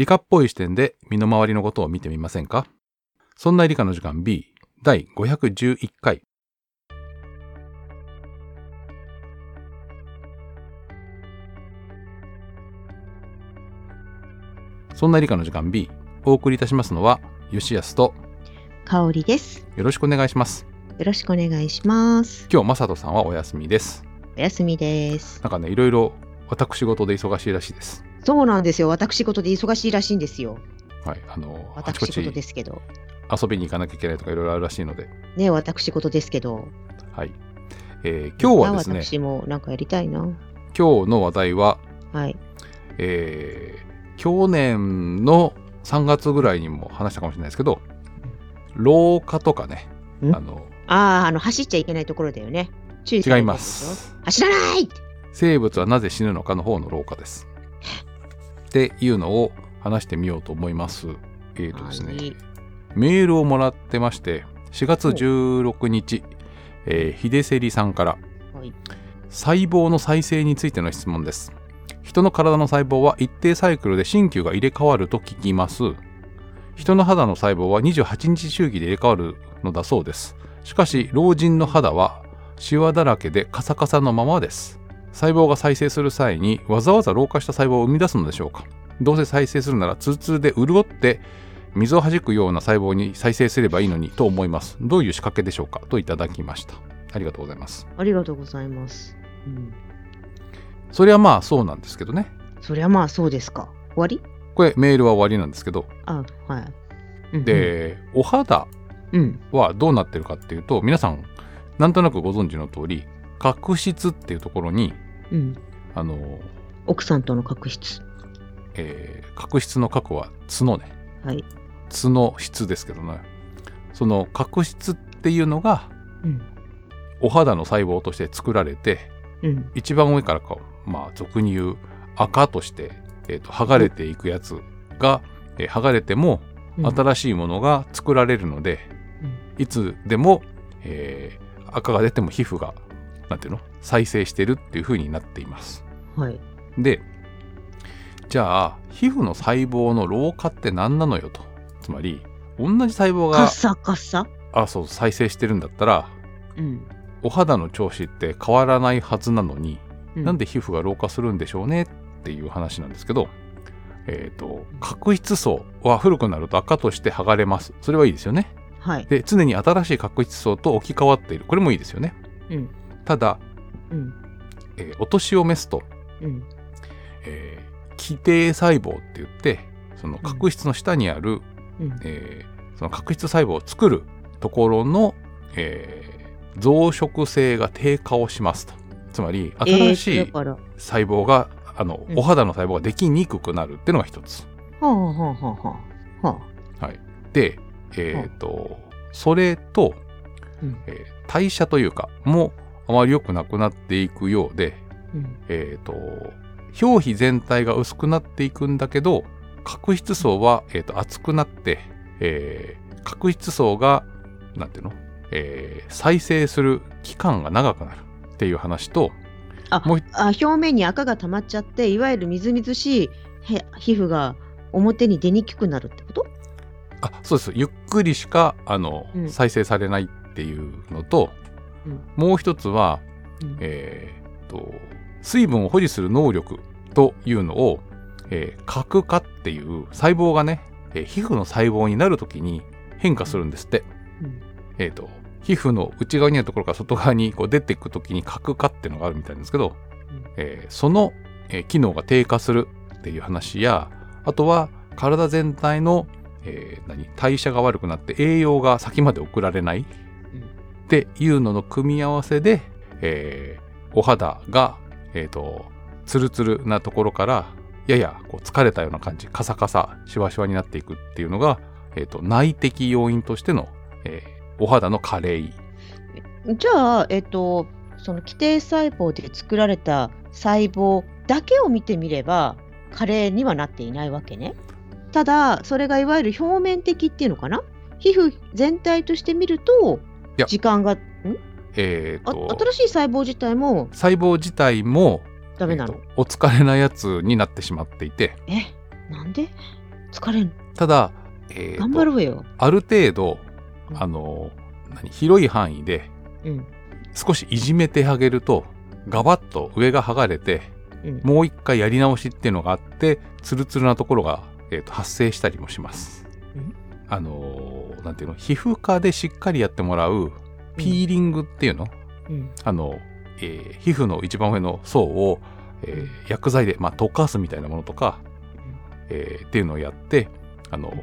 理科っぽい視点で身の回りのことを見てみませんか？そんな理科の時間 B 第511回そんな理科の時間 B お送りいたしますのは吉安と香りです。よろしくお願いしますよろしくお願いします。今日マサトさんはお休みですお休みです。なんかねいろいろ私事で忙しいらしいですそうなんですよ。私事で忙しいらしいんですよ。はいあの私ち事ですけど。遊びに行かなきゃいけないとかいろいろあるらしいのでね、私事ですけど。はい、えー今日はですね私もなんかやりたいな。今日の話題は、はい。えー去年の3月ぐらいにも話したかもしれないですけど廊下とかねん？あのああ、あの、走っちゃいけないところだよね。注意さ違いますょ。走らない生物はなぜ死ぬのかの方の廊下です っていうのを話してみようと思います。えーとですね、はい。メールをもらってまして4月16日、えー、秀セリさんからはい。細胞の再生についての質問です。人の体の細胞は一定サイクルで新旧が入れ替わると聞きます。人の肌の細胞は28日周期で入れ替わるのだそうです。しかし老人の肌はシワだらけでカサカサのままです細胞が再生する際にわざわざ老化した細胞を生み出すのでしょうか？どうせ再生するならツルツルで潤って水を弾くような細胞に再生すればいいのにと思いますどういう仕掛けでしょうか？といただきましたありがとうございますありがとうございます。うん。それはまあそうなんですけどねそりゃまあそうですか。終わり？これメールは終わりなんですけどあ、はい。うん、で、お肌うん。はどうなってるかっていうと皆さんなんとなくご存知の通り角質っていうところにうん。あの、奥さんとの確執。えー角質の角は角ねはい。角質ですけどねその角質っていうのがうん。お肌の細胞として作られてうん。一番上からかまあ俗に言う赤として、えーと剥がれていくやつが、えー剥がれてもうん新しいものが作られるので、うんいつでも、えー赤が出ても皮膚がなんていうの？再生してるっていう風になっています。はい。でじゃあ皮膚の細胞の老化って何なのよとつまり同じ細胞がカサカサ？あそう再生してるんだったらうん。お肌の調子って変わらないはずなのに、うなんで皮膚が老化するんでしょうねっていう話なんですけど、えっ、と、角質層は古くなると赤として剥がれます。それはいいですよね。はい。で、常に新しい角質層と置き換わっている。これもいいですよね。うん。ただ、うん。えーお年を召すと、うん。えー基底細胞って言って、その角質の下にある、うん。えーその角質細胞を作るところの、えー増殖性が低下をしますと。つまり、新しい細胞が、あの、うんお肌の細胞ができにくくなるっていうのが一つ。で、えっ、と、それと、うんえー代謝というか、もあまり良くなくなっていくようで、うん。えっ、と、表皮全体が薄くなっていくんだけど、角質層は、えー、と厚くなって、えー角質層が、なんていうの、えー再生する期間が長くなるっていう話と、あもう一あ表面に赤が溜まっちゃっていわゆるみずみずしいへ皮膚が表に出にくくなるってこと？あそうです。ゆっくりしかあの、うん。再生されないっていうのと、うんもう一つは、うん。えーっと水分を保持する能力というのを、えー核化っていう細胞がね、えー皮膚の細胞になるときに変化するんですって。うん。えーっと皮膚の内側にあるところから外側にこう出ていくときに核化っていうのがあるみたいなんですけど、うん。えーその、えー機能が低下するっていう話やあとは体全体の、えー何代謝が悪くなって栄養が先まで送られないっていうのの組み合わせで、えーお肌が、えー、とツルツルなところからややこう疲れたような感じカサカサシワシワになっていくっていうのが、えー、と内的要因としての、えーお肌の加齢。じゃあえっとその基底細胞で作られた細胞だけを見てみれば加齢にはなっていないわけね。ただそれがいわゆる表面的っていうのかな？皮膚全体として見ると時間がん？えー、新しい細胞自体も細胞自体もダメなの、えーとお疲れなやつになってしまっていてえなんで？疲れん。ただ、えーと頑張ろうよ。ある程度うんあの何広い範囲でうん。少しいじめてあげるとガバッと上が剥がれてうん。もう一回やり直しっていうのがあってツルツルなところが、えーと発生したりもしますうん。あのーなんていうの皮膚科でしっかりやってもらうピーリングっていうの、うん。あの、えー皮膚の一番上の層を、えー薬剤で、まあ、溶かすみたいなものとか、えーっていうのをやってあの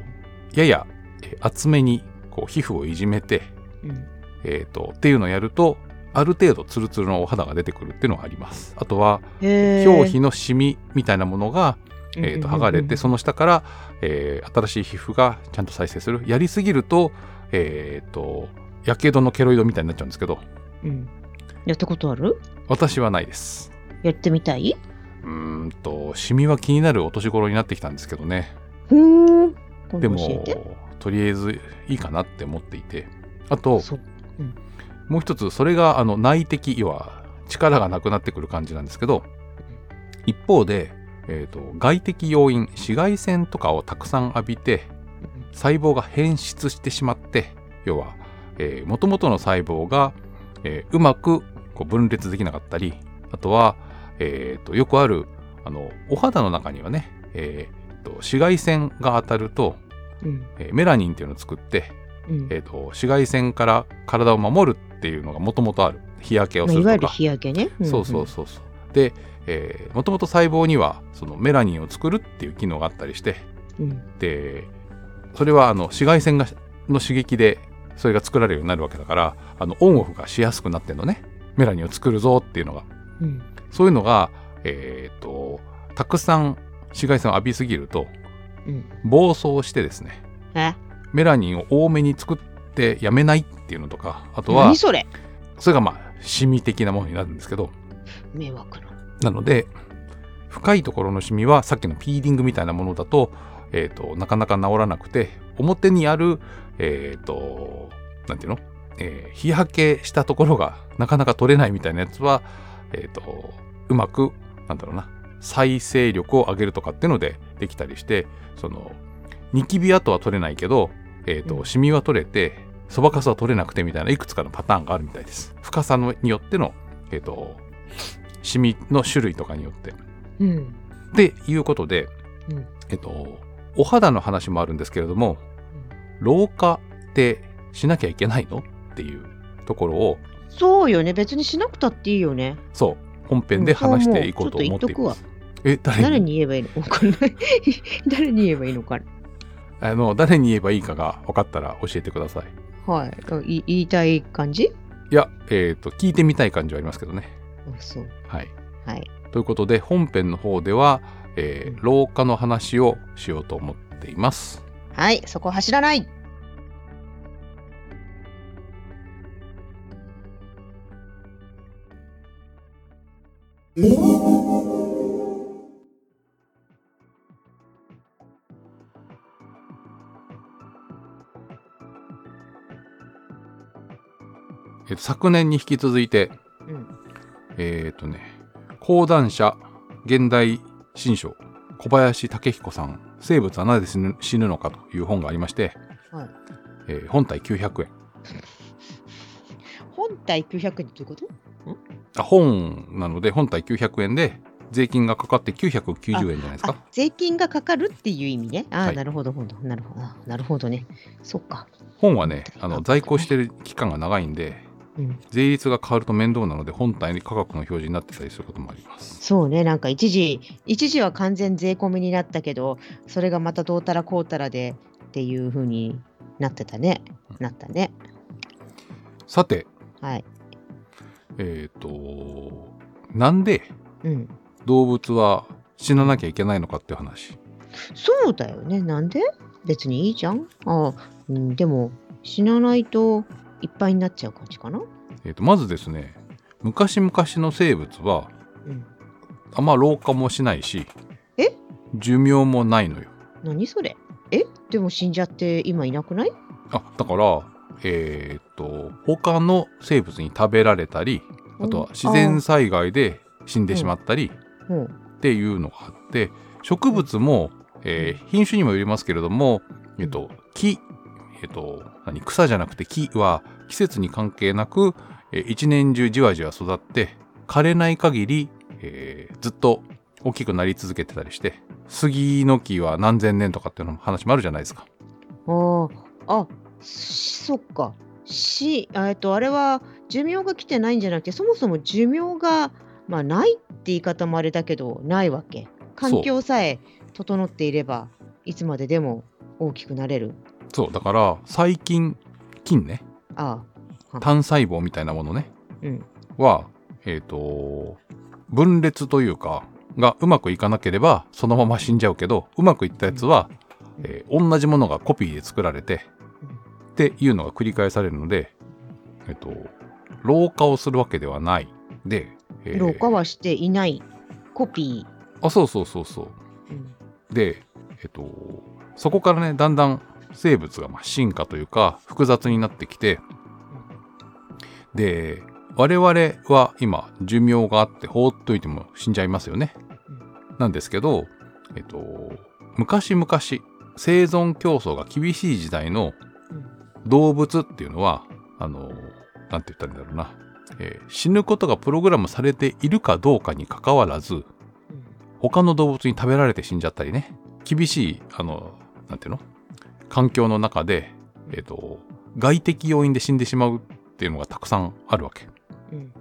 やや、えー厚めにこう皮膚をいじめて、うん。えーとっていうのをやるとある程度ツルツルのお肌が出てくるっていうのがあります。あとは表皮のシミみたいなものが、えーと剥がれてその、の下から、えー新しい皮膚がちゃんと再生する。やりすぎるとえっ、とやけどのケロイドみたいになっちゃうんですけど。うん。やったことある？私はないです。やってみたい？うーんとシミは気になるお年頃になってきたんですけどね。で。もとりあえずいいかなって思っていて。あとそう。もう一つそれがあの内的要は力がなくなってくる感じなんですけど一方で、えー、と外的要因紫外線とかをたくさん浴びて細胞が変質してしまって要はもともとの細胞が、えーうまくこう分裂できなかったりあとは、えーとよくあるあのお肌の中にはね、えーと紫外線が当たると、うん。えーメラニンっていうのを作って、うん。えーと紫外線から体を守るっていうのがもともとある日焼けをするとかまあいわゆる日焼けね。そうそうそうそうでもともと細胞にはそのメラニンを作るっていう機能があったりしてうん。うん。でそれはあの紫外線がの刺激でそれが作られるようになるわけだからあのオンオフがしやすくなってんのねメラニンを作るぞっていうのがうん。そういうのがえっ、とたくさん紫外線を浴びすぎるとうん。暴走してですねえ？メラニンを多めに作ってやめないっていうのとかあとは何それ？それがまあシミ的なものになるんですけど迷惑な。なので深いところのシミはさっきのピーリングみたいなものだと,、えー、となかなか治らなくて表にあるえっ、となんていうの、えー日焼けしたところがなかなか取れないみたいなやつは、えー、とうまくなんだろうな再生力を上げるとかっていうのでできたりしてそのニキビ跡は取れないけど、えーとうん。シミは取れてそばかすは取れなくてみたいないくつかのパターンがあるみたいです。深さのによっての、えー、とシミの種類とかによってうん。っていうことで、うんえっとお肌の話もあるんですけれども老化ってしなきゃいけないのっていうところをそうよね。別にしなくたっていいよね。そう本編で話していこうと思っています。え誰に？誰に言えばいいの？わかんない。誰に言えばいいのか。あの誰に言えばいいかが分かったら教えてください。はい。言いたい感じ？いや、えっと聞いてみたい感じはありますけどね。あそう。はい、はい。ということで本編の方では、えーうん老化の話をしようと思っています。はい。そこ走らない。えっと昨年に引き続いてうん。えっ、とね、講談社現代新書小林武彦さん「生物はなぜ死ぬ死ぬのか」という本がありまして、はい。えー本体900円本体900円ってどういうこと？あ本なので本体900円で税金がかかって990円じゃないですかあ、税金がかかるっていう意味ね。あ、はいなるほど、ほどなるほど。あなるほどね。そっか。本はねあの在庫してる期間が長いんでうん。税率が変わると面倒なので本体に価格の表示になってたりすることもありますそうね、なんか一時、一時は完全税込みになったけど、それがまたどうたらこうたらでっていう風になってたね。なったね。さてはい。えっ、となんでうん。動物は死ななきゃいけないのかっていう話そうだよね。なんで？別にいいじゃん。あうん、でも、死なないといっぱいになっちゃう感じかな？えー、とまずですね昔々の生物はうん。あんま老化もしないしえ？寿命もないのよ。何それ？え？でも死んじゃって今いなくない？あだからえっ、と他の生物に食べられたりあとは自然災害で死んでしまったりうん。っていうのがあって植物もえー品種にもよりますけれども、えっと、木、えっと、何草じゃなくて木は季節に関係なく、えー一年中じわじわ育って枯れない限り、えーずっと大きくなり続けてたりして杉の木は何千年とかっていうのも話もあるじゃないですか。ああ、そっか。し、あえっと、あれは寿命が来てないんじゃなくて、そもそも寿命が、まあ、ないって言い方もあれだけど、ないわけ。環境さえ整っていれば、いつまででも大きくなれる。そうだから細菌菌ね。ああ、単細胞みたいなものね。うん。はえっ、と分裂というかがうまくいかなければそのまま死んじゃうけどうまくいったやつは、えー同じものがコピーで作られてっていうのが繰り返されるのでえっ、と老化をするわけではない。で、えー老化はしていない。コピあそうそうそうそう。ー。うん。で、えっと、そこからねだんだん生物がまあ進化というか複雑になってきてで我々は今寿命があって放っといても死んじゃいますよね。なんですけど、えっと、昔々生存競争が厳しい時代の動物っていうのはあのなんて言ったらいいんだろうな、えー死ぬことがプログラムされているかどうかにかかわらず他の動物に食べられて死んじゃったりね。厳しいあのなんていうの？環境の中で、えっと外的要因で死んでしまうっていうのがたくさんあるわけ。うん。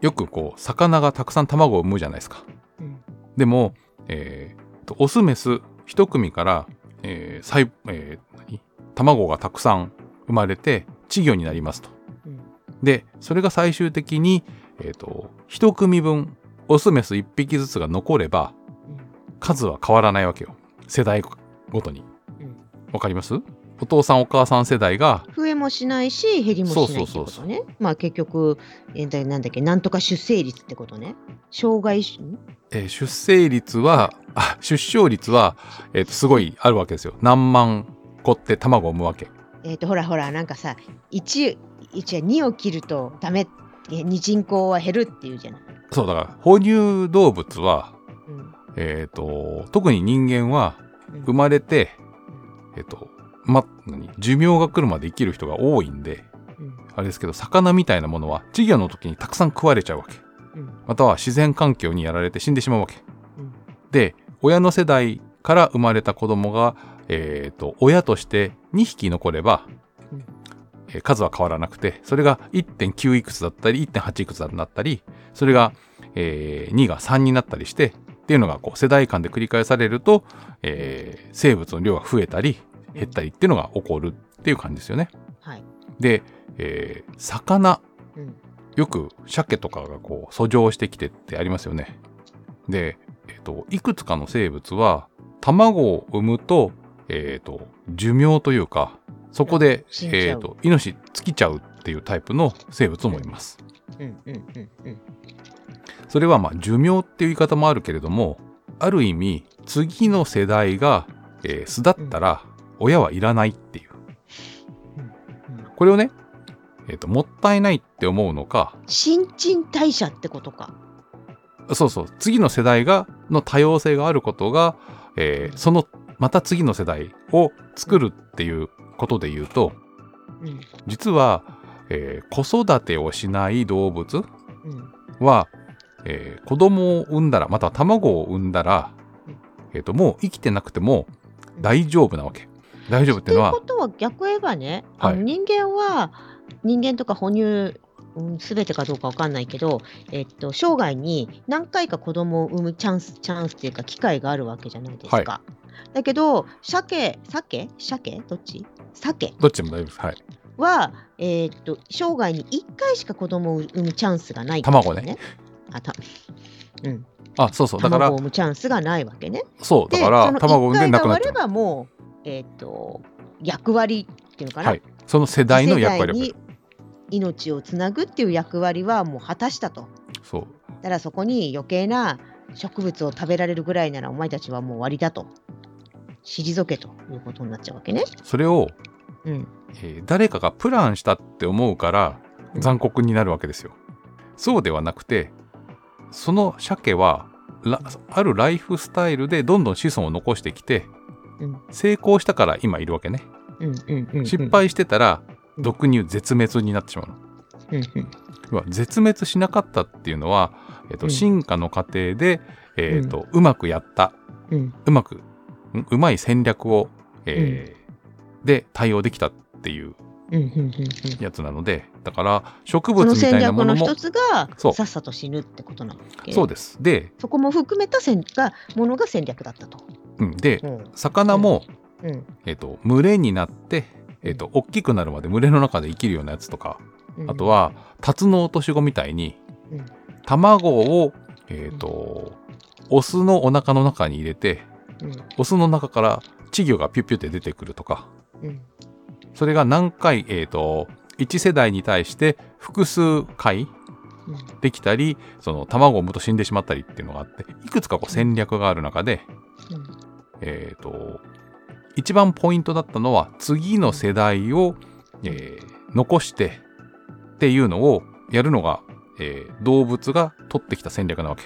よくこう魚がたくさん卵を産むじゃないですか。うん。でも、えーとオスメス一組から、えー細えー何？卵がたくさん生まれて稚魚になりますと。うん。でそれが最終的に、えー、と一組分オスメス一匹ずつが残れば数は変わらないわけよ。世代ごとに。うんわかります？お父さんお母さん世代が増えもしないし減りもしないってそうそうそうことね。まあ結局、えーだなんだっけなんとか出生率ってことね。障害種えー出生率はあ出生率は、えーとすごいあるわけですよ。何万個って卵を産むわけ。えっ、とほらほらなんかさ 1, 1 2を切るとダメえに人口は減るっていうじゃない。そうだから哺乳動物は、うん。えー、と特に人間はうん。生まれて、えっ、とま何？寿命が来るまで生きる人が多いんでうん。あれですけど魚みたいなものは稚魚の時にたくさん食われちゃうわけ。うん。または自然環境にやられて死んでしまうわけ。うん。で親の世代から生まれた子供が、えー、と親として2匹残れば、うん。えー数は変わらなくてそれが1.9いくつだったり1.8いくつだったりそれが、えー2が3になったりしてっていうのがこう世代間で繰り返されると、えー生物の量が増えたり減ったりっていうのが起こるっていう感じですよね。はい。で、えー魚うんよく鮭とかがこう遡上してきてってありますよね。で、えっといくつかの生物は卵を産むと,、えっと寿命というかそこで、命尽きちゃうっていうタイプの生物もいます。うんうんうんうんそれはまあ寿命っていう言い方もあるけれどもある意味次の世代が、えー巣立ったら親はいらないっていう。うんこれをね、えっともったいないって思うのか新陳代謝ってことか。そうそう。次の世代がの多様性があることが、えーそのまた次の世代を作るっていうことで言うとうん。実は、えー子育てをしない動物うんは、えー子供を産んだらまたは卵を産んだら、えー、ともう生きてなくても大丈夫なわけ。大丈夫っってていういうのはことは逆言えばね、はい人間は人間とか哺乳、うん、全てかどうかわかんないけど、えっと、生涯に何回か子供を産むチャンスチャンスっていうか機会があるわけじゃないですか。だけど鮭鮭？鮭？どっち？鮭？どっちでも大丈夫です。はい。は、えっと生涯に1回しか子供を産むチャンスがない、卵ね。あたうん、あそうそうだから卵を産むチャンスがないわけね。そうだでから卵を産んでなくなっ1ちればもう、えっと役割っていうのかな、はいその世代の役割に命をつなぐっていう役割はもう果たしたと。そうだからそこに余計な植物を食べられるぐらいならお前たちはもう終わりだと。退けということになっちゃうわけね。それを、うん。えー誰かがプランしたって思うから残酷になるわけですよ。そうではなくてその鮭はらあるライフスタイルでどんどん子孫を残してきてうん。成功したから今いるわけね。うんうんうんうん。失敗してたらうん毒乳絶滅になってしまうの。うんうん。絶滅しなかったっていうのは、えっとうん。進化の過程で、えっとうまくやった。うん。うまくんうまい戦略を、えーで対応できた。っていうやつなのでだから植その物みた戦いなものも略の一つがさっさと死ぬってことなんだっけ？そうです。で,、そこも含めた戦がものが戦略だったと。うん、でうん。魚も、うん。えっと群れになって、えっと大きくなるまで群れの中で生きるようなやつとかうん。あとはタツノオトシゴみたいにうん。卵を、えっとオスのお腹の中に入れてうん。オスの中から稚魚がピュッピュって出てくるとかうんそれが何回、えっと1世代に対して複数回うんできたりその卵を産むと死んでしまったりっていうのがあっていくつかこう戦略がある中で、うん。えっと一番ポイントだったのは次の世代を、えー残してっていうのをやるのが、えー動物が取ってきた戦略なわけ。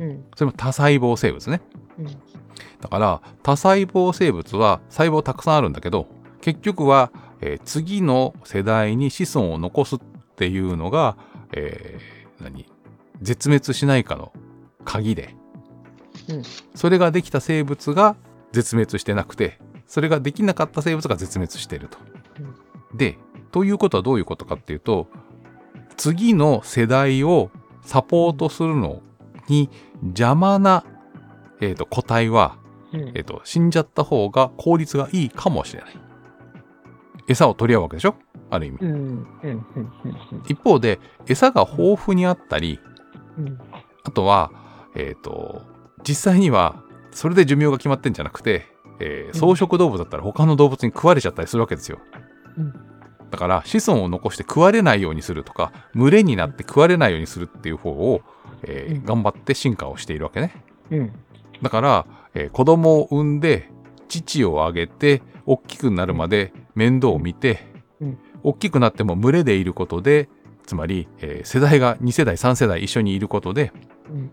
うん。それも多細胞生物ね。うん。だから多細胞生物は細胞たくさんあるんだけど結局は、えー次の世代に子孫を残すっていうのが、えー何？絶滅しないかの鍵で、うん。それができた生物が絶滅してなくてそれができなかった生物が絶滅していると。でということはどういうことかっていうと次の世代をサポートするのに邪魔な、えー、と個体はうん。えっと、死んじゃった方が効率がいいかもしれない。餌を取り合うわけでしょ？ある意味。うんうんうん一方で、餌が豊富にあったり、うん。あとは、えっ、と、実際には、それで寿命が決まってんじゃなくて、えー草食動物だったら他の動物に食われちゃったりするわけですよ。うん。だから、子孫を残して食われないようにするとか、群れになって食われないようにするっていう方を、えーうん。頑張って進化をしているわけね。うん。だから、えー子供を産んで乳をあげて大きくなるまで面倒を見て、うん。大きくなっても群れでいることでつまり、えー世代が2世代3世代一緒にいることで、うん。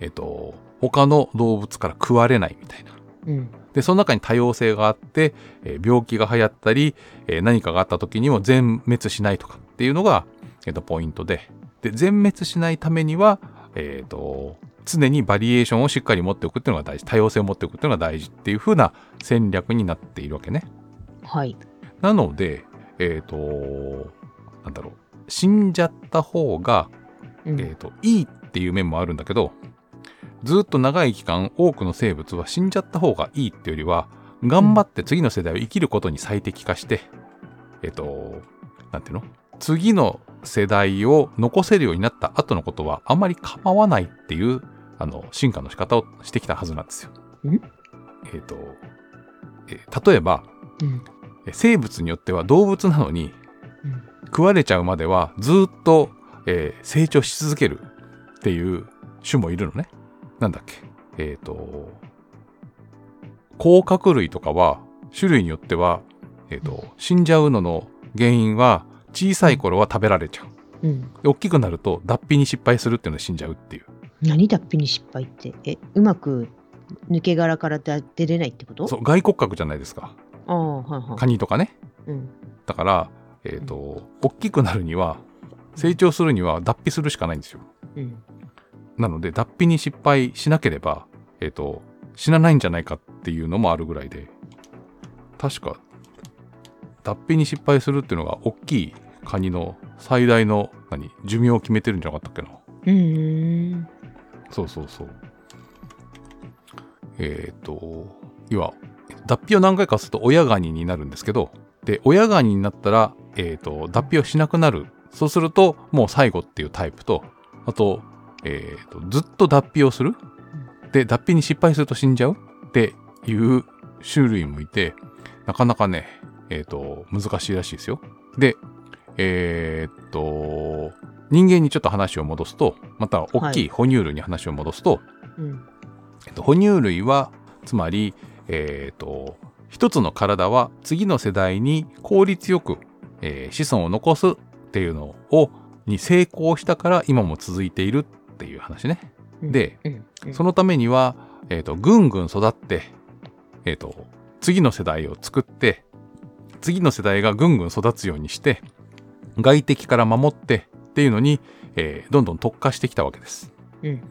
えっと他の動物から食われないみたいな。うん。でその中に多様性があって、えー病気が流行ったり、えー何かがあった時にも全滅しないとかっていうのが、えーとポイントで。で全滅しないためには、えーと常にバリエーションをしっかり持っておくっていうのが大事。多様性を持っておくっていうのが大事っていう風な戦略になっているわけね。はい。なのでえっ、となんだろう。死んじゃった方が、うん。えーといいっていう面もあるんだけどずっと長い期間多くの生物は死んじゃった方がいいっていうよりは頑張って次の世代を生きることに最適化して、えっ、となんていうの？次の世代を残せるようになった後のことはあんまり構わないっていうあの進化の仕方をしてきたはずなんですよ。ん？えっ、と、えー例えばうん。え生物によっては動物なのにうん。食われちゃうまではずっと、えー成長し続けるっていう種もいるのね。なんだっけ？えっ、と甲殻類とかは種類によっては、えーと死んじゃうのの原因は小さい頃は食べられちゃう。うんで大きくなると脱皮に失敗するっていうので死んじゃうっていう。何脱皮に失敗って？えうまく抜け殻から出出れないってこと？そう外骨格じゃないですか。ああはいはいカニとかね。うんだから、えっ、と大きくなるには成長するには脱皮するしかないんですよ。うんなので脱皮に失敗しなければ、えっ、と、死なないんじゃないかっていうのもあるぐらいで、確か、脱皮に失敗するっていうのが大きいカニの最大の何寿命を決めてるんじゃなかったっけな。うーんそうそうそう。えっ、と、要は、脱皮を何回かすると親ガニになるんですけど、で、親ガニになったら、えっ、と、脱皮をしなくなる。そうすると、もう最後っていうタイプと、あと、えっ、と、ずっと脱皮をする。で、脱皮に失敗すると死んじゃうっていう種類もいて、なかなかね、えっ、と、難しいらしいですよ。で、えっ、と、人間にちょっと話を戻すと、また大きい哺乳類に話を戻すと、うん。えっと、哺乳類はつまり、えっと一つの体は次の世代に効率よく、えー子孫を残すっていうのをに成功したから今も続いているっていう話ね。うん。で、うん。うん。そのためには、えー、とぐんぐん育って、えー、と次の世代を作って次の世代がぐんぐん育つようにして外敵から守ってっていうのに、えーどんどん特化してきたわけです。うん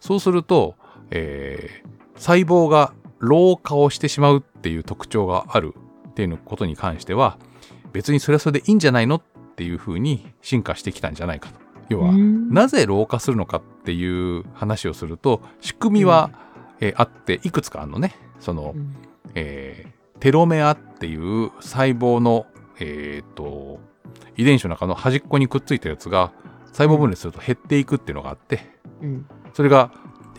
そうすると、えー細胞が老化をしてしまうっていう特徴があるっていうことに関しては別にそれはそれでいいんじゃないのっていうふうに進化してきたんじゃないかと。要は、うんなぜ老化するのかっていう話をすると仕組みは、えーあっていくつかあるのね。その、うんえーテロメアっていう細胞の、えーと遺伝子の中の端っこにくっついたやつが細胞分裂すると減っていくっていうのがあってうん。それが、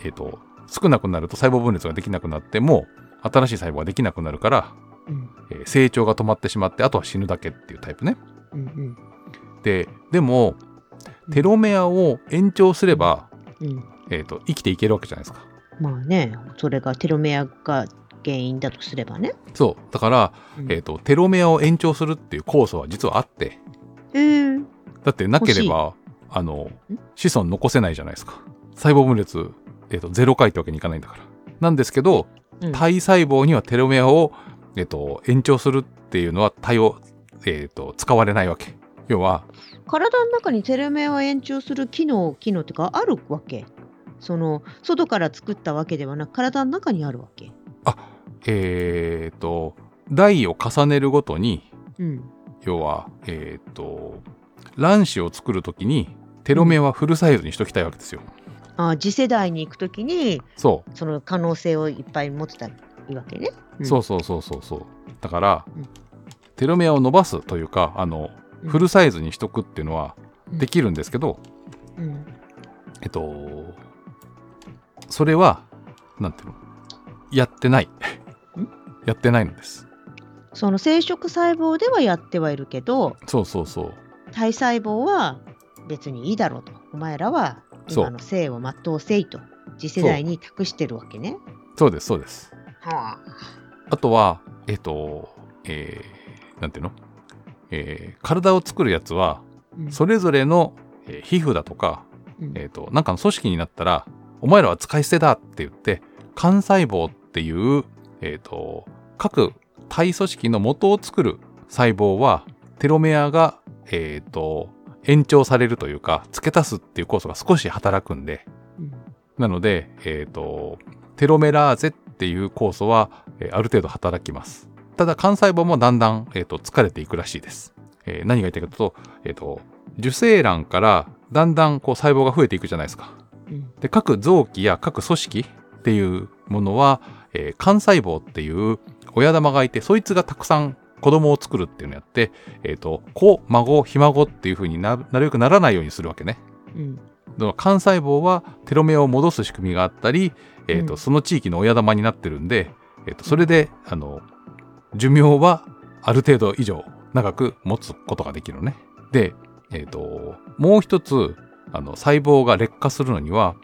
えー、と少なくなると細胞分裂ができなくなってもう新しい細胞ができなくなるから、うん。えー成長が止まってしまってあとは死ぬだけっていうタイプね。うんうん。ででもテロメアを延長すれば、うん。えー、と生きていけるわけじゃないですか。まあねそれがテロメアが原因だとすればね。そう。だから、うん。えー、とテロメアを延長するっていう酵素は実はあって。へー。だってなければあのん子孫残せないじゃないですか。細胞分裂、えー、とゼロ回ってわけにいかないんだから。なんですけどうん。体細胞にはテロメアを、えー、と延長するっていうのは対応、えー、と使われないわけ。要は体の中にテロメアを延長する機能機能っていうかあるわけ。その外から作ったわけではなく体の中にあるわけ。えっ、と代を重ねるごとにうん。要はえっ、と卵子を作る時にテロメアはフルサイズにしときたいわけですよ、あ次世代に行くときにそう。その可能性をいっぱい持ってたらいいわけね。うん。そうそうそうそうそう。だから、うん。テロメアを伸ばすというかあのうん。フルサイズにしとくっていうのはうん。できるんですけど、うん。えっとそれはなんていうの？やってないやってないのです。その生殖細胞ではやってはいるけどそうそうそう。体細胞は別にいいだろうと。お前らは今の生を全うせいと次世代に託してるわけね。そうですそうです。はあ。あとはえっとえーなんていうの？えー体を作るやつはうん。それぞれの、えー皮膚だとか、うん。えー、となんかの組織になったらお前らは使い捨てだって言って幹細胞っていう、えー、と各体組織の元を作る細胞はテロメアが、えー、と延長されるというか付け足すっていう酵素が少し働くんで。うん。なので、えー、とテロメラーゼっていう酵素は、えーある程度働きます。ただ幹細胞もだんだん、えー、と疲れていくらしいです、えー何が言いたいかというと,、えー、と受精卵からだんだんこう細胞が増えていくじゃないですか。うん。で各臓器や各組織っていうものは、えー幹細胞っていう親玉がいてそいつがたくさん子供を作るっていうのをやって、えー、と子孫ひ孫っていうふうにななるべくならないようにするわけね。うん。幹細胞はテロメアを戻す仕組みがあったり、えーとうん。その地域の親玉になってるんで、えーとそれであの寿命はある程度以上長く持つことができるのね。で、えー、ともう一つあの細胞が劣化するのには、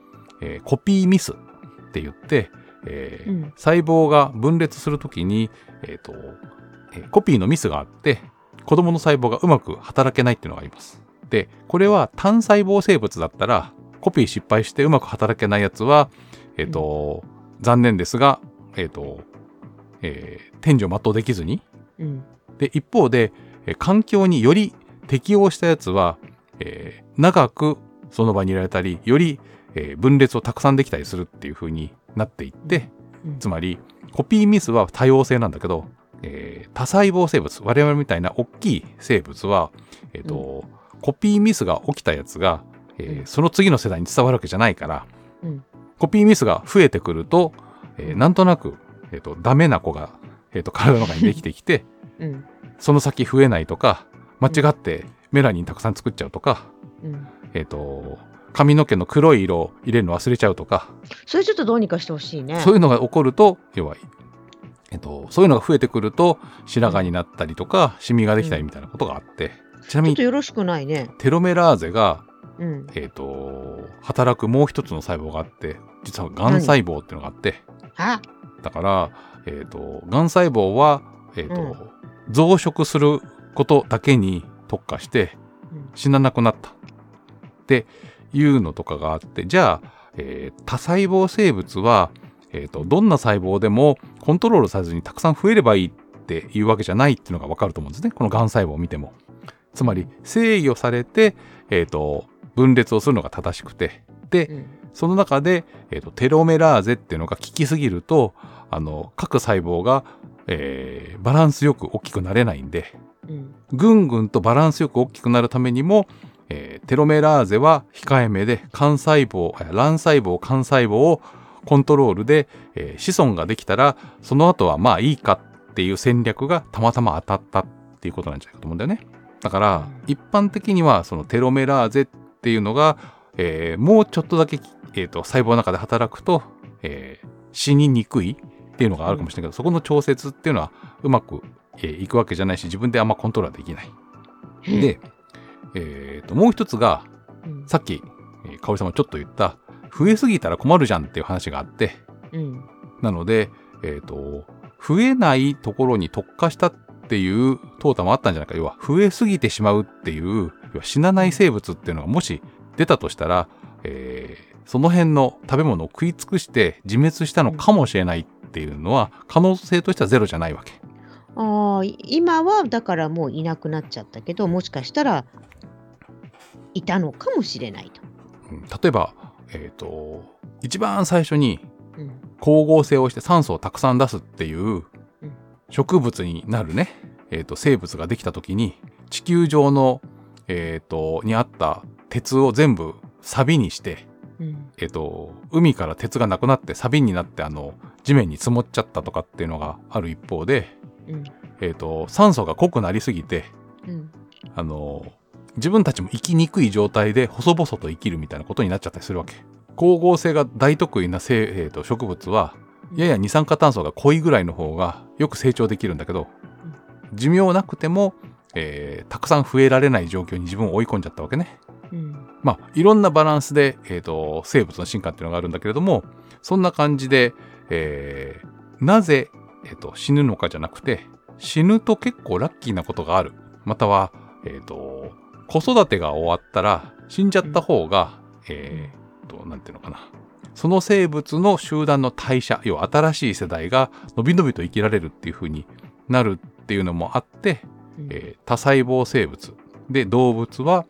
えーコピーミスって言って、えーうん。細胞が分裂するときに、えーとえーコピーのミスがあって子供の細胞がうまく働けないっていうのがあります。でこれは単細胞生物だったらコピー失敗してうまく働けないやつは、えーと残念ですが、えーとえー天寿を全うできずに。うん。で一方で、えー環境により適応したやつは、えー長くその場にいられたりより、えー分裂をたくさんできたりするっていう風になっていって、うん。つまりコピーミスは多様性なんだけど、えー多細胞生物我々みたいな大きい生物は、えーとコピーミスが起きたやつが、えーうん。その次の世代に伝わるわけじゃないから、うん。コピーミスが増えてくると、えーなんとなく、えーとダメな子が、えーと体の中にできてきてうん。その先増えないとか間違ってメラニンたくさん作っちゃうとか、うん。えーと髪の毛の黒い色を入れるの忘れちゃうとか、それちょっとどうにかしてほしいね。そういうのが起こると要は、えっと、そういうのが増えてくると白髪になったりとかシミができたりみたいなことがあって、ちなみにちょっとよろしくないね。テロメラーゼが、うん。えっと働くもう一つの細胞があって実はがん細胞っていうのがあって。あ？だから、えっとがん細胞は、えっとうん。増殖することだけに特化してうん。死ななくなった。っていうのとかがあってじゃあ、えー多細胞生物は、えーとどんな細胞でもコントロールされずにたくさん増えればいいっていうわけじゃないっていうのが分かると思うんですね。このがん細胞を見ても。つまり制御されて、えーと分裂をするのが正しくて。でうん。その中で、えーとテロメラーゼっていうのが効きすぎるとあの各細胞が、えーバランスよく大きくなれないんで。うん。ぐんぐんとバランスよく大きくなるためにも、えーテロメラーゼは控えめで幹細胞あ卵細胞幹細胞をコントロールで、えー子孫ができたらその後はまあいいかっていう戦略がたまたま当たったっていうことなんじゃないかと思うんだよね。だから一般的にはそのテロメラーゼっていうのが、えーもうちょっとだけ、えーと細胞の中で働くと、えー死ににくいっていうのがあるかもしれないけど、そこの調節っていうのはうまく、えーいくわけじゃないし自分であんまコントロールはできない。で、えーともう一つがうん。さっき、えー、香織さんもちょっと言った増えすぎたら困るじゃんっていう話があってうん。なので、えーと増えないところに特化したっていう淘汰もあったんじゃないか。要は増えすぎてしまうっていう要は死なない生物っていうのがもし出たとしたら、えーその辺の食べ物を食い尽くして自滅したのかもしれないっていうのは可能性としてはゼロじゃないわけ。ああ今はだからもういなくなっちゃったけどもしかしたらいたのかもしれないと。うん。例えば、えー、と一番最初にうん。光合成をして酸素をたくさん出すっていううん。植物になるね、えー、と生物ができた時に地球上の、えー、とにあった鉄を全部サビにして、うん。えー、と海から鉄がなくなってサビになってあの地面に積もっちゃったとかっていうのがある一方で、うん。えー、と酸素が濃くなりすぎてうん。あの自分たちも生きにくい状態で細々と生きるみたいなことになっちゃったりするわけ。光合成が大得意な生、えーと植物はやや二酸化炭素が濃いぐらいの方がよく成長できるんだけど寿命なくても、えーたくさん増えられない状況に自分を追い込んじゃったわけね。うんまあいろんなバランスで、えーと生物の進化っていうのがあるんだけれどもそんな感じで、えーなぜ、えーと死ぬのかじゃなくて死ぬと結構ラッキーなことがあるまたは、えーと子育てが終わったら死んじゃった方が、えーとなんていうのかな。その生物の集団の代謝要は新しい世代がのびのびと生きられるっていう風になるっていうのもあって、うん。えー多細胞生物。で動物は、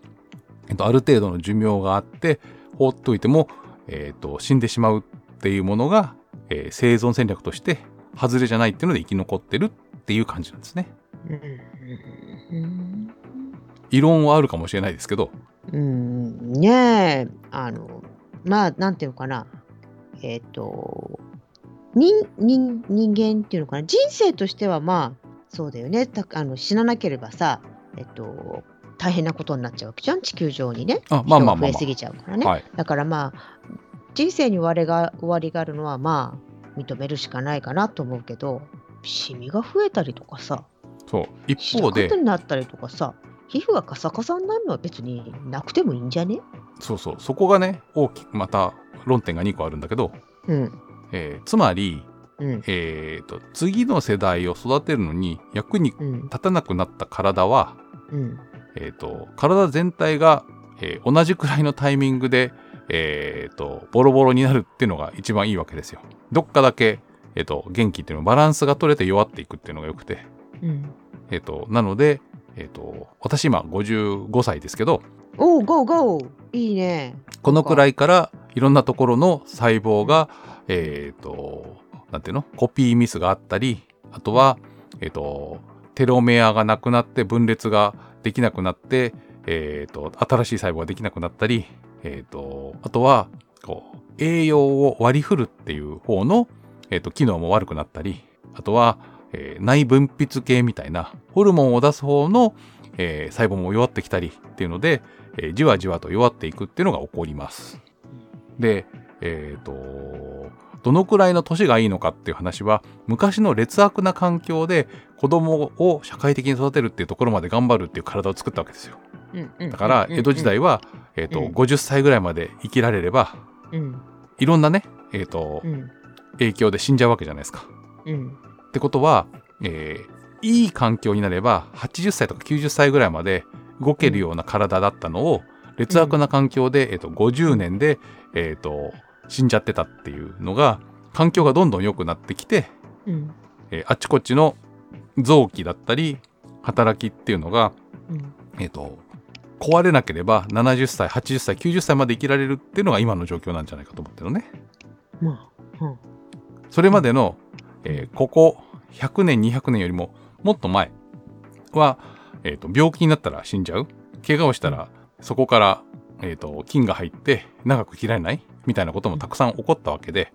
えっと、ある程度の寿命があって放っておいても、えーと死んでしまうっていうものが、えー生存戦略として外れじゃないっていうので生き残ってるっていう感じなんですね。うん異論はあるかもしれないですけど、うんねえあのまあなんていうのかな。えっ、と人人人間っていうのかな。人生としてはまあそうだよね。たあの死ななければさえっと大変なことになっちゃうわけじゃん。地球上にね。あまあまあ増えすぎちゃうからね、あ、はい、だからまあ人生に終わりが終わりがあるのはまあ認めるしかないかなと思うけどシミが増えたりとかさ。そう。一方でなったりとかさ皮膚がカサカサになるのは別になくてもいいんじゃね？そうそう。そこがね大きくまた論点が2個あるんだけど、うん。えーつまり、うん。えーと次の世代を育てるのに役にうん立たなくなった体は、うん。えー、と体全体が、えー同じくらいのタイミングで、えー、とボロボロになるっていうのが一番いいわけですよ。どっかだけ、えー、と元気っていうのバランスが取れて弱っていくっていうのがよくて、うん。えー、となので、えー、と私今55歳ですけどおうゴーゴー。いいね。このくらいからいろんなところの細胞が、えっ、と、なんていうの？コピーミスがあったり、あとは、えっ、と、テロメアがなくなって分裂ができなくなって、えっ、と、新しい細胞ができなくなったり、えっ、と、あとは、こう、栄養を割り振るっていう方の、えっ、と、機能も悪くなったり、あとは、えー内分泌系みたいな、ホルモンを出す方の、えー細胞も弱ってきたりっていうので、えーじわじわと弱っていくっていうのが起こります。で、えっ、と、どのくらいの年がいいのかっていう話は、昔の劣悪な環境で子供を社会的に育てるっていうところまで頑張るっていう体を作ったわけですよ。だから、うん江戸時代は、えっ、と、うん50歳ぐらいまで生きられれば、うんいろんなね、えっ、とう、ん影響で死んじゃうわけじゃないですか。うんってことは、えーいい環境になれば80歳とか90歳ぐらいまで動けるような体だったのを劣悪な環境で、えー、と50年で、えー、と死んじゃってたっていうのが環境がどんどん良くなってきて、うん。えーあっちこっちの臓器だったり働きっていうのが、うん。えー、と壊れなければ70歳80歳90歳まで生きられるっていうのが今の状況なんじゃないかと思ってるのね。まあ、うん。それまでの、えーここ100年200年よりももっと前は、えー、と病気になったら死んじゃう。怪我をしたらそこから、えー、と菌が入って長く生きられないみたいなこともたくさん起こったわけで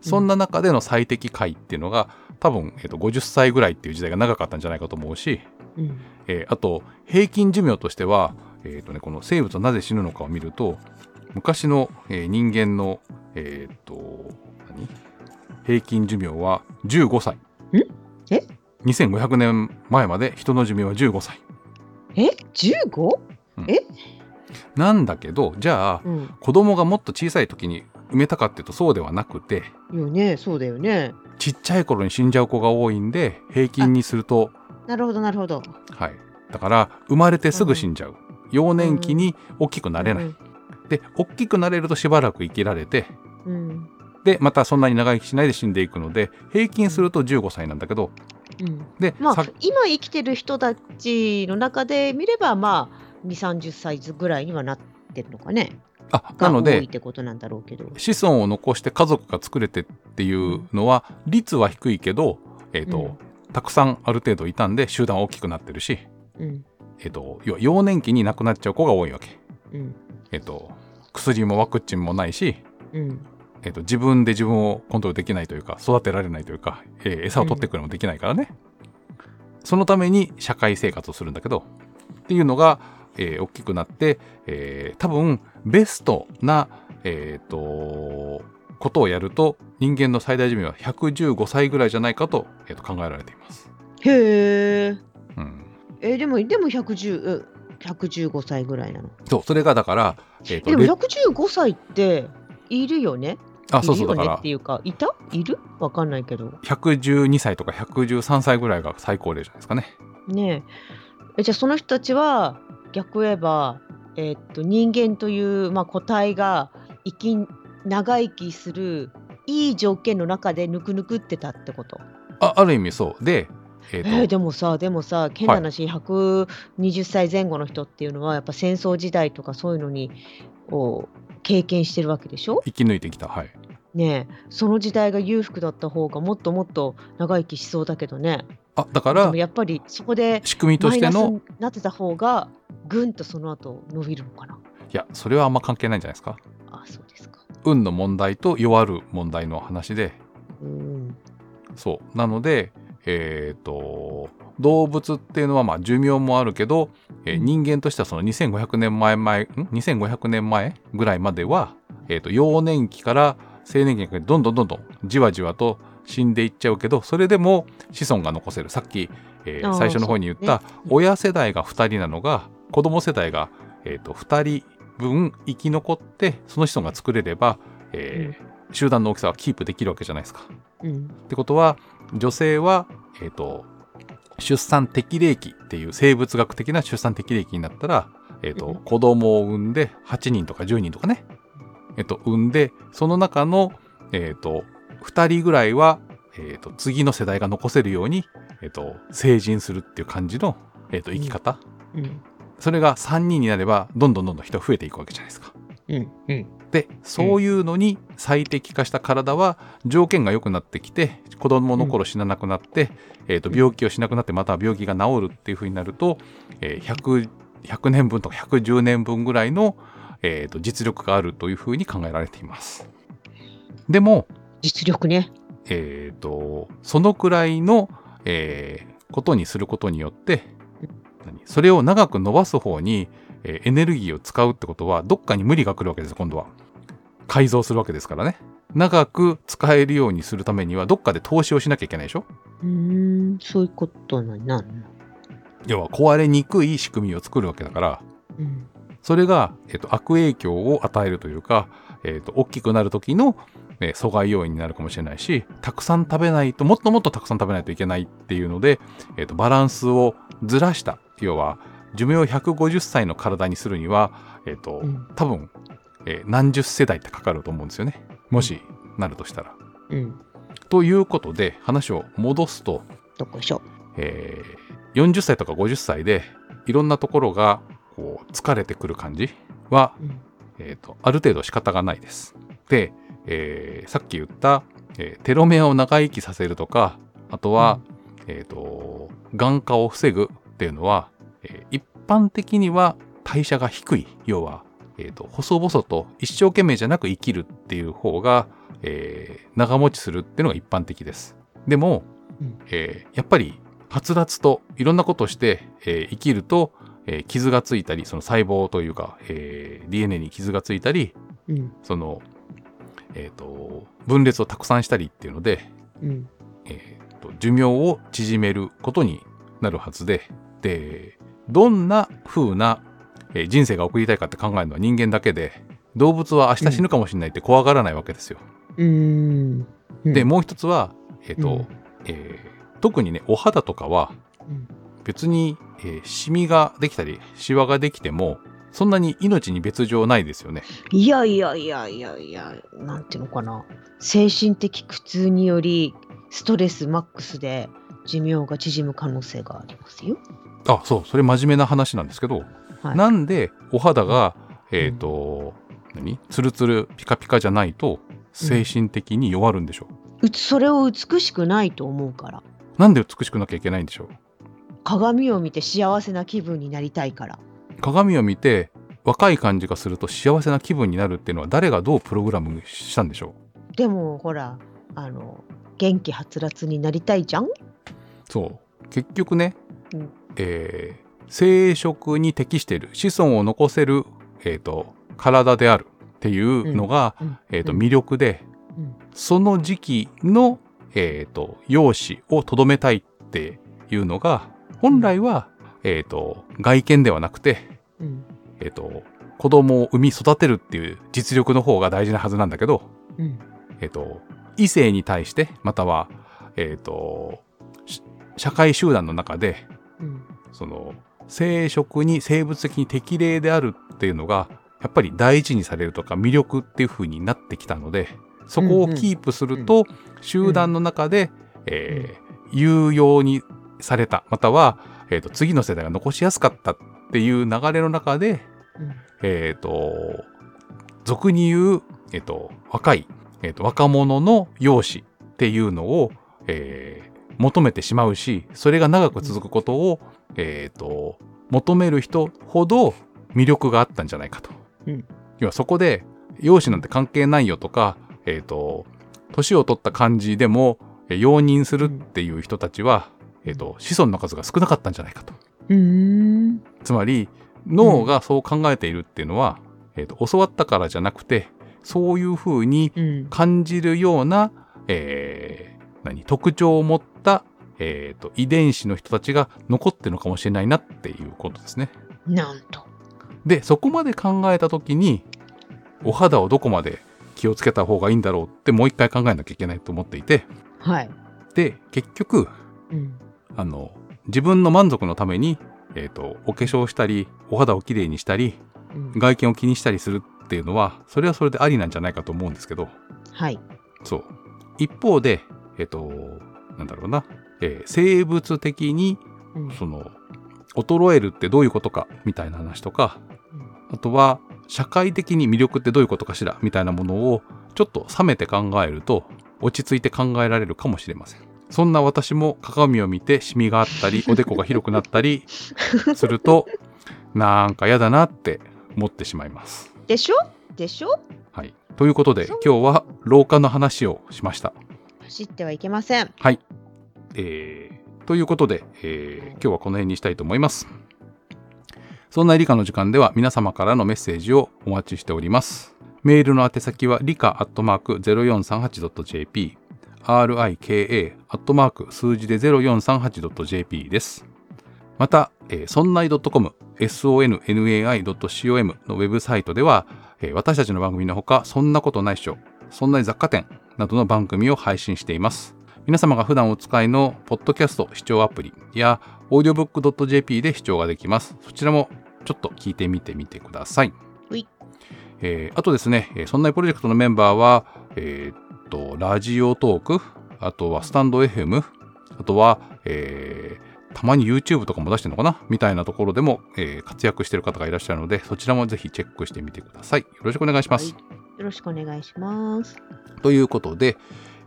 そんな中での最適解っていうのが多分、えー、と50歳ぐらいっていう時代が長かったんじゃないかと思うし、うん。えーあと平均寿命としては、えーとね、この生物はなぜ死ぬのかを見ると昔の、えー人間の、えー、と何？平均寿命は15歳。え ?2500 年前まで人の寿命は15歳。え？15? なんだけどじゃあうん子供がもっと小さい時に埋めたかっていうとそうではなくてよねそうだよねちっちゃい頃に死んじゃう子が多いんで平均にするとなるほどなるほどはいだから生まれてすぐ死んじゃう。幼年期に大きくなれない。で大きくなれるとしばらく生きられてうんでまたそんなに長生きしないで死んでいくので平均すると15歳なんだけど。うん。で、まあさ今生きてる人たちの中で見ればまあ2 3 0歳ぐらいにはなってるのかね。あなのでてことなんだろうけど。子孫を残して家族が作れてっていうのは率は低いけど、えーとうん。たくさんある程度いたんで集団は大きくなってるし、うん。えー、と要は幼年期に亡くなっちゃう子が多いわけ。うん。えー、と薬もワクチンもないし、うんえー、と自分で自分をコントロールできないというか育てられないというか、えー餌を取ってくるのもできないからね、そのために社会生活をするんだけどっていうのが、えー大きくなって、えー多分ベストな、えー、とことをやると人間の最大寿命は115歳ぐらいじゃないかと,、えーと考えられています。へえうん、えでもでも110え115歳ぐらいなの。そうそれがだから、えーとでもレ115歳っているよねあそうそいうだから。っていうかいた？いる？わかんないけど。112歳とか113歳ぐらいが最高齢じゃないですかね。ねえ。えじゃあその人たちは逆言えば、えーっと人間という、まあ、個体が生き長生きするいい条件の中でぬくぬくってたってこと？あある意味そう。で、えーと。えーでもさでもさ変な話、120歳前後の人っていうのはやっぱ戦争時代とかそういうのにを経験してるわけでしょ？生き抜いてきた。はい。ねえ。その時代が裕福だった方がもっともっと長生きしそうだけどね。あだからやっぱりそこで仕組みとしてのになってた方がぐんとその後伸びるのかな？いやそれはあんま関係ないんじゃないですか。あそうですか。運の問題と弱る問題の話でうんそうなのでえっ、と動物っていうのはまあ寿命もあるけど、えーうん。人間としてはその2500年前前ん？2500年前ぐらいまでは、えー、と幼年期から青年期にかけてどんどんどんどんじわじわと死んでいっちゃうけどそれでも子孫が残せる。さっき、えー最初の方に言った、親世代が2人なのが子供世代が、えー、と2人分生き残ってその子孫が作れれば、えー集団の大きさはキープできるわけじゃないですか。うん。ってことは女性は、えー、と出産適齢期っていう生物学的な出産適齢期になったら、えーとうん。子供を産んで8人とか10人とかね、えー、と産んでその中の、えー、と2人ぐらいは、えー、と次の世代が残せるように、えー、と成人するっていう感じの、えー、と生き方、うん。それが3人になればどんどんどんどん人増えていくわけじゃないですか。うんうん。でそういうのに最適化した体は条件が良くなってきて子供の頃死ななくなって、えー、と病気をしなくなってまた病気が治るっていう風になると、えー 100, 100年分とか110年分ぐらいの、えー、と実力があるという風に考えられています。でも、実力ね。えー、とそのくらいの、えーことにすることによって何？それを長く伸ばす方に、えーエネルギーを使うってことはどっかに無理が来るわけです今度は。改造するわけですからね。長く使えるようにするためにはどっかで投資をしなきゃいけないでしょ。うーんそういうことになるの要は壊れにくい仕組みを作るわけだからうん。それが、えっと悪影響を与えるというか、えっと大きくなる時の、えー阻害要因になるかもしれないしたくさん食べないともっともっとたくさん食べないといけないっていうので、えっとバランスをずらした。要は寿命150歳の体にするには、えっとうん多分、えー何十世代ってかかると思うんですよね。もしなるとしたら。うん。ということで話を戻すと、どこいしょ。えー40歳とか50歳でいろんなところがこう疲れてくる感じは、うん。えーとある程度仕方がないです。で、えーさっき言った、えーテロメアを長生きさせるとかあとは、えーと眼化を防ぐっていうのは、えー一般的には代謝が低い要は、えーと細々と一生懸命じゃなく生きるっていう方が、えー長持ちするっていうのが一般的です。でも、うんえーやっぱりはつらつといろんなことをして、えー生きると、えー傷がついたりその細胞というか、えー DNA に傷がついたりうん。その、えー、と分裂をたくさんしたりっていうので、うん。えーと寿命を縮めることになるはずででどんな風な、えー人生が送りたいかって考えるのは人間だけで動物は明日死ぬかもしれないって怖がらないわけですよ。うーん。うんでもう一つは、えーとうんえー特にねお肌とかはうん別に、えーシミができたりシワができてもそんなに命に別状ないですよね。いやいやいやいやいや、なんていうのかな。精神的苦痛により、ストレスマックスで寿命が縮む可能性がありますよ。あそうそれ真面目な話なんですけど、はい。なんでお肌がえっ、と、何？ツルツルピカピカじゃないと精神的に弱るんでしょう、うつそれを美しくないと思うから。なんで美しくなきゃいけないんでしょう？鏡を見て幸せな気分になりたいから。鏡を見て若い感じがすると幸せな気分になるっていうのは誰がどうプログラムしたんでしょう？でもほら、あの、元気はつらつになりたいじゃん？そう。結局ね、うん。えー生殖に適している子孫を残せる、えー、と体であるっていうのが、うん。えー、とうん。魅力で、うん。その時期の、えー、と容姿をとどめたいっていうのが本来は、えー、と外見ではなくて、うん。えー、と子供を産み育てるっていう実力の方が大事なはずなんだけど、うん。えー、と異性に対してまたは、えー、とし社会集団の中でうん。その生殖に生物的に適齢であるっていうのがやっぱり大事にされるとか魅力っていう風になってきたのでそこをキープすると集団の中で、えー有用にされたまたは、えーと次の世代が残しやすかったっていう流れの中で、うん。えっ、と俗に言う、えー、と若い、えーと若者の容姿っていうのを、えー求めてしまうしそれが長く続くことを、えー、と求める人ほど魅力があったんじゃないかと。うん要はそこで容姿なんて関係ないよとか、えー、と年を取った感じでもえー容認するっていう人たちは、えー、と子孫の数が少なかったんじゃないかと。つまり脳がそう考えているっていうのは、えー、と教わったからじゃなくてそういうふうにうん感じるような、えー何特徴を持った、えーと遺伝子の人たちが残ってるのかもしれないなっていうことですね。なんと。でそこまで考えた時にお肌をどこまで気をつけた方がいいんだろうってもう一回考えなきゃいけないと思っていてはい。で結局うんあの自分の満足のために、えー、とお化粧したりお肌をきれいにしたりうん外見を気にしたりするっていうのはそれはそれでありなんじゃないかと思うんですけど。はい。そう。一方でえっ、となんだろうな、えー生物的にうん。その衰えるってどういうことかみたいな話とかあとは社会的に魅力ってどういうことかしらみたいなものをちょっと冷めて考えると落ち着いて考えられるかもしれません。そんな私も鏡を見てシミがあったり おでこが広くなったりするとなんか嫌だなって思ってしまいますでしょ？でしょ？はいということで今日は老化の話をしました走ってはいけません。はい。えーということで、えー今日はこの辺にしたいと思います。そんな理科の時間では皆様からのメッセージをお待ちしております。メールの宛先は理科アットマーク 0438.jp rika アットマーク数字で 0438.jp です。また、えー、そんない .com sonnai.com のウェブサイトでは、えー私たちの番組のほか、そんなことないっしょ、そんな雑貨店などの番組を配信しています。皆様が普段お使いのポッドキャスト視聴アプリや audiobook.jp で視聴ができます。そちらもちょっと聞いてみてみてください。ほいえーあとですね、えーそんなプロジェクトのメンバーは、えーっと、ラジオトーク、あとはスタンド FM、あとは、えーたまに YouTube とかも出してるのかな？みたいなところでも、えー活躍してる方がいらっしゃるので、そちらもぜひチェックしてみてください。よろしくお願いします。よろしくお願いします。ということで、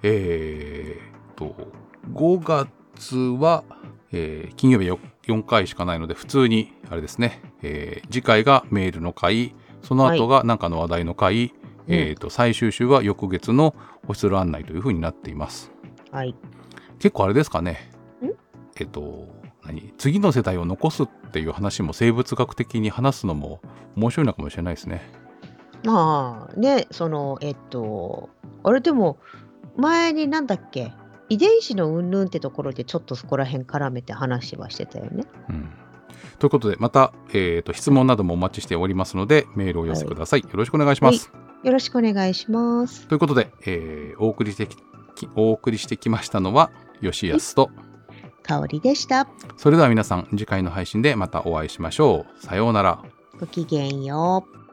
えーっと、5月は、えー金曜日 4, 4回しかないので、普通に、あれですね、えー次回がメールの回、その後が何かの話題の回、うんえーっと、最終週は翌月の星空案内という風になっています。はい。結構あれですかねんえっと何？次の世代を残すっていう話も生物学的に話すのも面白いのかもしれないですね。まあね、その、えっと、あれでも、前になんだっけ、遺伝子の云々ってところでちょっとそこら辺絡めて話はしてたよね。うん、ということでまた、えー、と質問などもお待ちしておりますのでメールをお寄せください。よろしくお願いします。よろしくお願いします。ということで、えーお送りしてきお送りしてきましたのは吉安と香りでした。それでは皆さん次回の配信でまたお会いしましょう。さようなら。ごきげんよう。